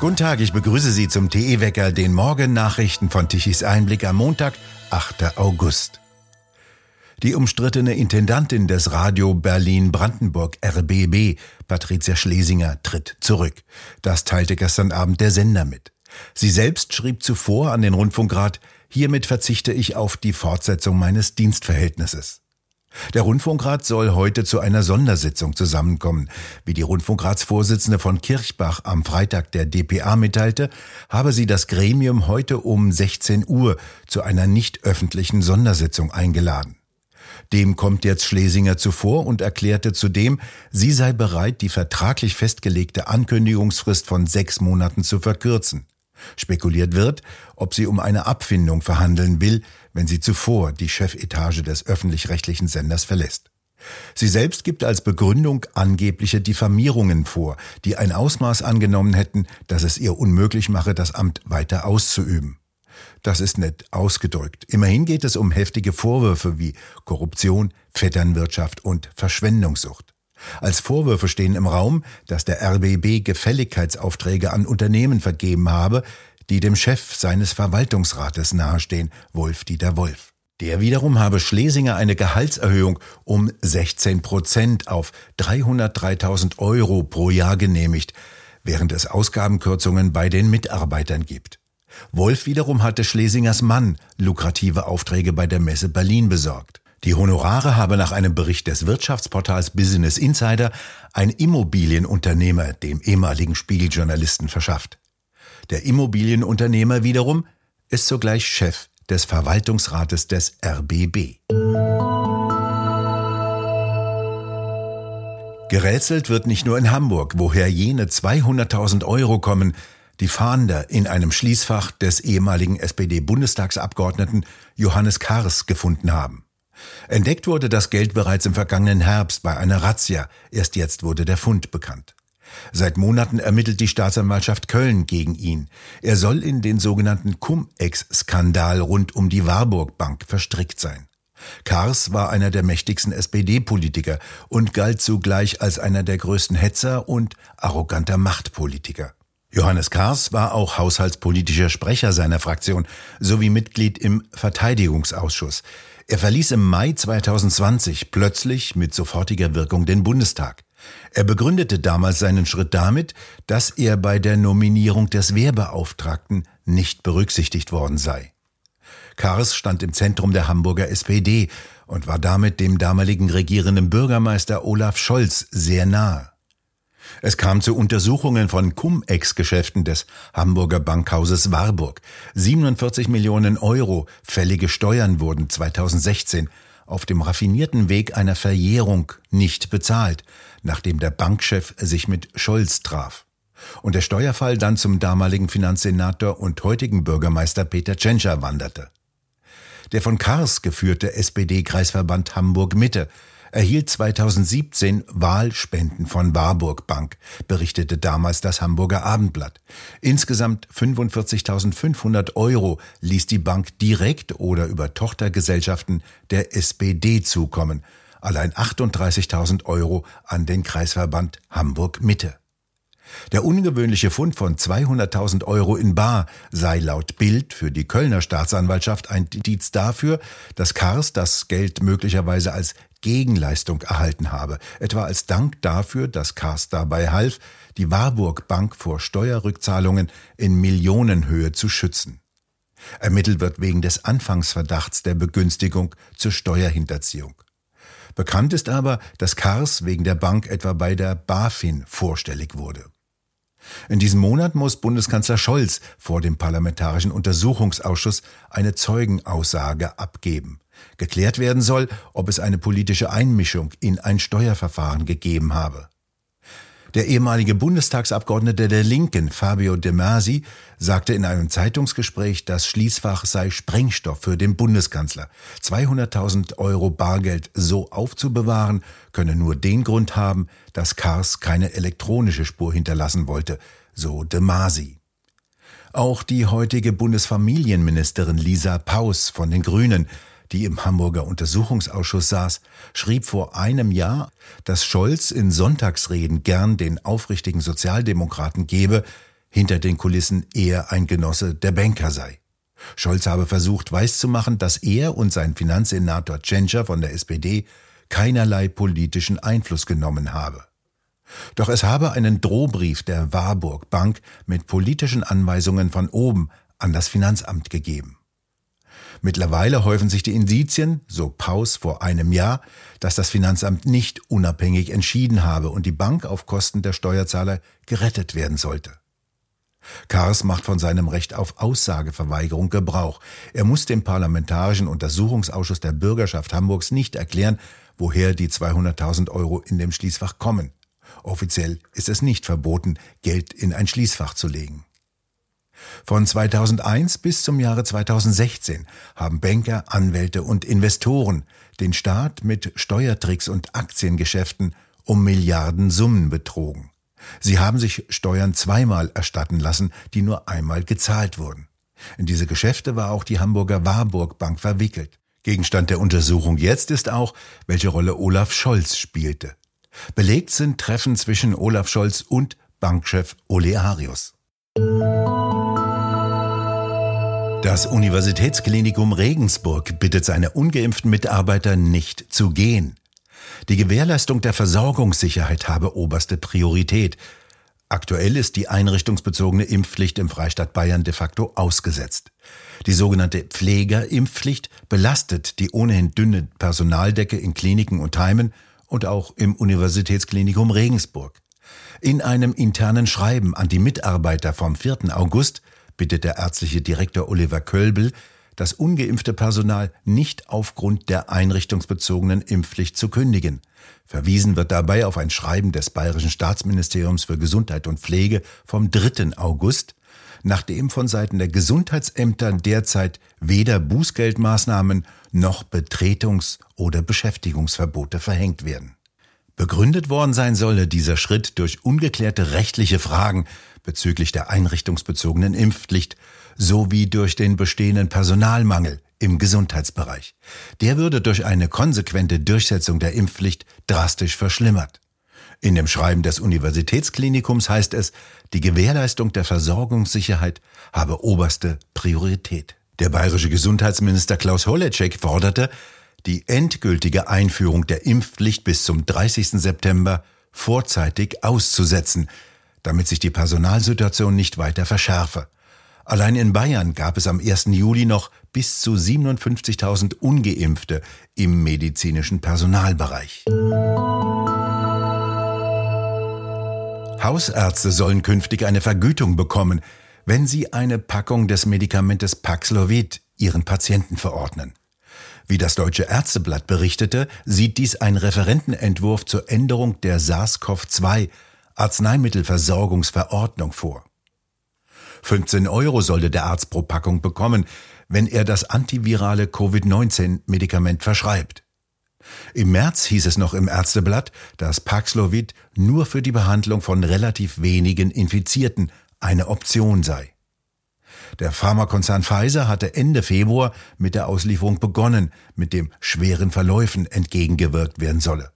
Guten Tag, ich begrüße Sie zum TE-Wecker, den Morgennachrichten von Tichys Einblick am Montag, 8. August. Die umstrittene Intendantin des Radio Berlin-Brandenburg RBB, Patricia Schlesinger, tritt zurück. Das teilte gestern Abend der Sender mit. Sie selbst schrieb zuvor an den Rundfunkrat, hiermit verzichte ich auf die Fortsetzung meines Dienstverhältnisses. Der Rundfunkrat soll heute zu einer Sondersitzung zusammenkommen. Wie die Rundfunkratsvorsitzende von Kirchbach am Freitag der DPA mitteilte, habe sie das Gremium heute um 16 Uhr zu einer nicht öffentlichen Sondersitzung eingeladen. Dem kommt jetzt Schlesinger zuvor und erklärte zudem, sie sei bereit, die vertraglich festgelegte Ankündigungsfrist von sechs Monaten zu verkürzen. Spekuliert wird, ob sie um eine Abfindung verhandeln will, wenn sie zuvor die Chefetage des öffentlich-rechtlichen Senders verlässt. Sie selbst gibt als Begründung angebliche Diffamierungen vor, die ein Ausmaß angenommen hätten, dass es ihr unmöglich mache, das Amt weiter auszuüben. Das ist nett ausgedrückt. Immerhin geht es um heftige Vorwürfe wie Korruption, Vetternwirtschaft und Verschwendungssucht. Als Vorwürfe stehen im Raum, dass der RBB Gefälligkeitsaufträge an Unternehmen vergeben habe, die dem Chef seines Verwaltungsrates nahestehen, Wolf-Dieter Wolf. Der wiederum habe Schlesinger eine Gehaltserhöhung um 16 Prozent auf 303.000 Euro pro Jahr genehmigt, während es Ausgabenkürzungen bei den Mitarbeitern gibt. Wolf wiederum hatte Schlesingers Mann lukrative Aufträge bei der Messe Berlin besorgt. Die Honorare habe nach einem Bericht des Wirtschaftsportals Business Insider ein Immobilienunternehmer dem ehemaligen Spiegeljournalisten verschafft. Der Immobilienunternehmer wiederum ist zugleich Chef des Verwaltungsrates des RBB. Gerätselt wird nicht nur in Hamburg, woher jene 200.000 Euro kommen, die Fahnder in einem Schließfach des ehemaligen SPD-Bundestagsabgeordneten Johannes Kars gefunden haben. Entdeckt wurde das Geld bereits im vergangenen Herbst bei einer Razzia. Erst jetzt wurde der Fund bekannt. Seit Monaten ermittelt die Staatsanwaltschaft Köln gegen ihn. Er soll in den sogenannten Cum-Ex-Skandal rund um die Warburg Bank verstrickt sein. Kars war einer der mächtigsten SPD-Politiker und galt zugleich als einer der größten Hetzer und arroganter Machtpolitiker. Johannes Kars war auch haushaltspolitischer Sprecher seiner Fraktion sowie Mitglied im Verteidigungsausschuss. Er verließ im Mai 2020 plötzlich mit sofortiger Wirkung den Bundestag. Er begründete damals seinen Schritt damit, dass er bei der Nominierung des Wehrbeauftragten nicht berücksichtigt worden sei. Kars stand im Zentrum der Hamburger SPD und war damit dem damaligen regierenden Bürgermeister Olaf Scholz sehr nahe. Es kam zu Untersuchungen von Cum-Ex-Geschäften des Hamburger Bankhauses Warburg. 47 Millionen Euro fällige Steuern wurden 2016 auf dem raffinierten Weg einer Verjährung nicht bezahlt, nachdem der Bankchef sich mit Scholz traf. Und der Steuerfall dann zum damaligen Finanzsenator und heutigen Bürgermeister Peter Tschentscher wanderte. Der von Kars geführte SPD-Kreisverband Hamburg Mitte erhielt 2017 Wahlspenden von Warburg Bank, berichtete damals das Hamburger Abendblatt. Insgesamt 45.500 Euro ließ die Bank direkt oder über Tochtergesellschaften der SPD zukommen, allein 38.000 Euro an den Kreisverband Hamburg Mitte. Der ungewöhnliche Fund von 200.000 Euro in Bar sei laut Bild für die Kölner Staatsanwaltschaft ein Indiz dafür, dass Kars das Geld möglicherweise als Gegenleistung erhalten habe, etwa als Dank dafür, dass Kars dabei half, die Warburg Bank vor Steuerrückzahlungen in Millionenhöhe zu schützen. Ermittelt wird wegen des Anfangsverdachts der Begünstigung zur Steuerhinterziehung. Bekannt ist aber, dass Kars wegen der Bank etwa bei der BaFin vorstellig wurde. In diesem Monat muss Bundeskanzler Scholz vor dem Parlamentarischen Untersuchungsausschuss eine Zeugenaussage abgeben. Geklärt werden soll, ob es eine politische Einmischung in ein Steuerverfahren gegeben habe. Der ehemalige Bundestagsabgeordnete der Linken, Fabio De Masi, sagte in einem Zeitungsgespräch, das Schließfach sei Sprengstoff für den Bundeskanzler. 200.000 Euro Bargeld so aufzubewahren, könne nur den Grund haben, dass Kars keine elektronische Spur hinterlassen wollte, so De Masi. Auch die heutige Bundesfamilienministerin Lisa Paus von den Grünen die im Hamburger Untersuchungsausschuss saß, schrieb vor einem Jahr, dass Scholz in Sonntagsreden gern den aufrichtigen Sozialdemokraten gebe, hinter den Kulissen eher ein Genosse der Banker sei. Scholz habe versucht weiszumachen, dass er und sein Finanzsenator Tschentscher von der SPD keinerlei politischen Einfluss genommen habe. Doch es habe einen Drohbrief der Warburg Bank mit politischen Anweisungen von oben an das Finanzamt gegeben. Mittlerweile häufen sich die Indizien, so Paus vor einem Jahr, dass das Finanzamt nicht unabhängig entschieden habe und die Bank auf Kosten der Steuerzahler gerettet werden sollte. Kars macht von seinem Recht auf Aussageverweigerung Gebrauch. Er muss dem Parlamentarischen Untersuchungsausschuss der Bürgerschaft Hamburgs nicht erklären, woher die 200.000 Euro in dem Schließfach kommen. Offiziell ist es nicht verboten, Geld in ein Schließfach zu legen. Von 2001 bis zum Jahre 2016 haben Banker, Anwälte und Investoren den Staat mit Steuertricks und Aktiengeschäften um Milliardensummen betrogen. Sie haben sich Steuern zweimal erstatten lassen, die nur einmal gezahlt wurden. In diese Geschäfte war auch die Hamburger Warburg Bank verwickelt. Gegenstand der Untersuchung jetzt ist auch, welche Rolle Olaf Scholz spielte. Belegt sind Treffen zwischen Olaf Scholz und Bankchef Ole Arius. Das Universitätsklinikum Regensburg bittet seine ungeimpften Mitarbeiter nicht zu gehen. Die Gewährleistung der Versorgungssicherheit habe oberste Priorität. Aktuell ist die einrichtungsbezogene Impfpflicht im Freistaat Bayern de facto ausgesetzt. Die sogenannte Pflegerimpfpflicht belastet die ohnehin dünne Personaldecke in Kliniken und Heimen und auch im Universitätsklinikum Regensburg. In einem internen Schreiben an die Mitarbeiter vom 4. August bittet der ärztliche Direktor Oliver Kölbel, das ungeimpfte Personal nicht aufgrund der einrichtungsbezogenen Impfpflicht zu kündigen. Verwiesen wird dabei auf ein Schreiben des Bayerischen Staatsministeriums für Gesundheit und Pflege vom 3. August, nachdem von Seiten der Gesundheitsämter derzeit weder Bußgeldmaßnahmen noch Betretungs- oder Beschäftigungsverbote verhängt werden. Begründet worden sein solle dieser Schritt durch ungeklärte rechtliche Fragen bezüglich der einrichtungsbezogenen Impfpflicht sowie durch den bestehenden Personalmangel im Gesundheitsbereich. Der würde durch eine konsequente Durchsetzung der Impfpflicht drastisch verschlimmert. In dem Schreiben des Universitätsklinikums heißt es, die Gewährleistung der Versorgungssicherheit habe oberste Priorität. Der bayerische Gesundheitsminister Klaus Holecek forderte, die endgültige Einführung der Impfpflicht bis zum 30. September vorzeitig auszusetzen, damit sich die Personalsituation nicht weiter verschärfe. Allein in Bayern gab es am 1. Juli noch bis zu 57.000 ungeimpfte im medizinischen Personalbereich. Hausärzte sollen künftig eine Vergütung bekommen, wenn sie eine Packung des Medikamentes Paxlovid ihren Patienten verordnen. Wie das Deutsche Ärzteblatt berichtete, sieht dies ein Referentenentwurf zur Änderung der SARS-CoV-2 Arzneimittelversorgungsverordnung vor. 15 Euro sollte der Arzt pro Packung bekommen, wenn er das antivirale Covid-19-Medikament verschreibt. Im März hieß es noch im Ärzteblatt, dass Paxlovid nur für die Behandlung von relativ wenigen Infizierten eine Option sei. Der Pharmakonzern Pfizer hatte Ende Februar mit der Auslieferung begonnen, mit dem schweren Verläufen entgegengewirkt werden solle.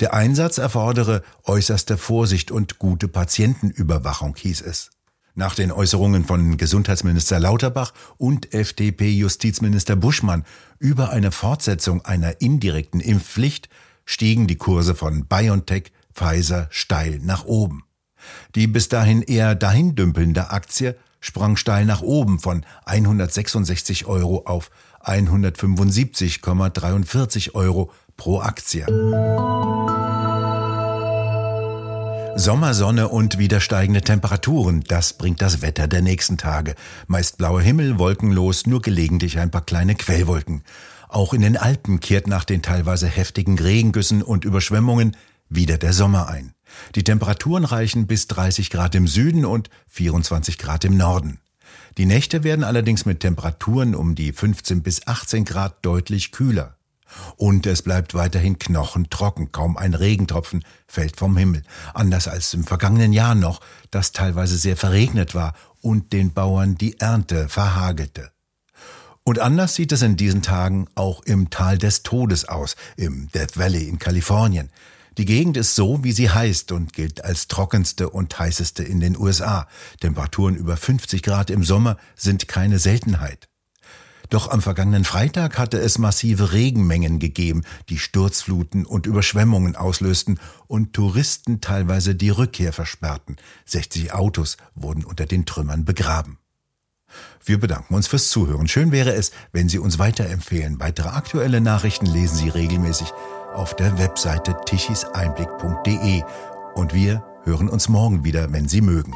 Der Einsatz erfordere äußerste Vorsicht und gute Patientenüberwachung, hieß es. Nach den Äußerungen von Gesundheitsminister Lauterbach und FDP-Justizminister Buschmann über eine Fortsetzung einer indirekten Impfpflicht stiegen die Kurse von BioNTech, Pfizer steil nach oben. Die bis dahin eher dahindümpelnde Aktie sprang steil nach oben von 166 Euro auf 175,43 Euro pro Aktie. Sommersonne und wieder steigende Temperaturen, das bringt das Wetter der nächsten Tage. Meist blauer Himmel, wolkenlos, nur gelegentlich ein paar kleine Quellwolken. Auch in den Alpen kehrt nach den teilweise heftigen Regengüssen und Überschwemmungen wieder der Sommer ein. Die Temperaturen reichen bis 30 Grad im Süden und 24 Grad im Norden. Die Nächte werden allerdings mit Temperaturen um die 15 bis 18 Grad deutlich kühler. Und es bleibt weiterhin knochentrocken, kaum ein Regentropfen fällt vom Himmel, anders als im vergangenen Jahr noch, das teilweise sehr verregnet war und den Bauern die Ernte verhagelte. Und anders sieht es in diesen Tagen auch im Tal des Todes aus, im Death Valley in Kalifornien. Die Gegend ist so, wie sie heißt und gilt als trockenste und heißeste in den USA. Temperaturen über 50 Grad im Sommer sind keine Seltenheit. Doch am vergangenen Freitag hatte es massive Regenmengen gegeben, die Sturzfluten und Überschwemmungen auslösten und Touristen teilweise die Rückkehr versperrten. 60 Autos wurden unter den Trümmern begraben. Wir bedanken uns fürs Zuhören. Schön wäre es, wenn Sie uns weiterempfehlen. Weitere aktuelle Nachrichten lesen Sie regelmäßig auf der Webseite tichiseinblick.de. Und wir hören uns morgen wieder, wenn Sie mögen.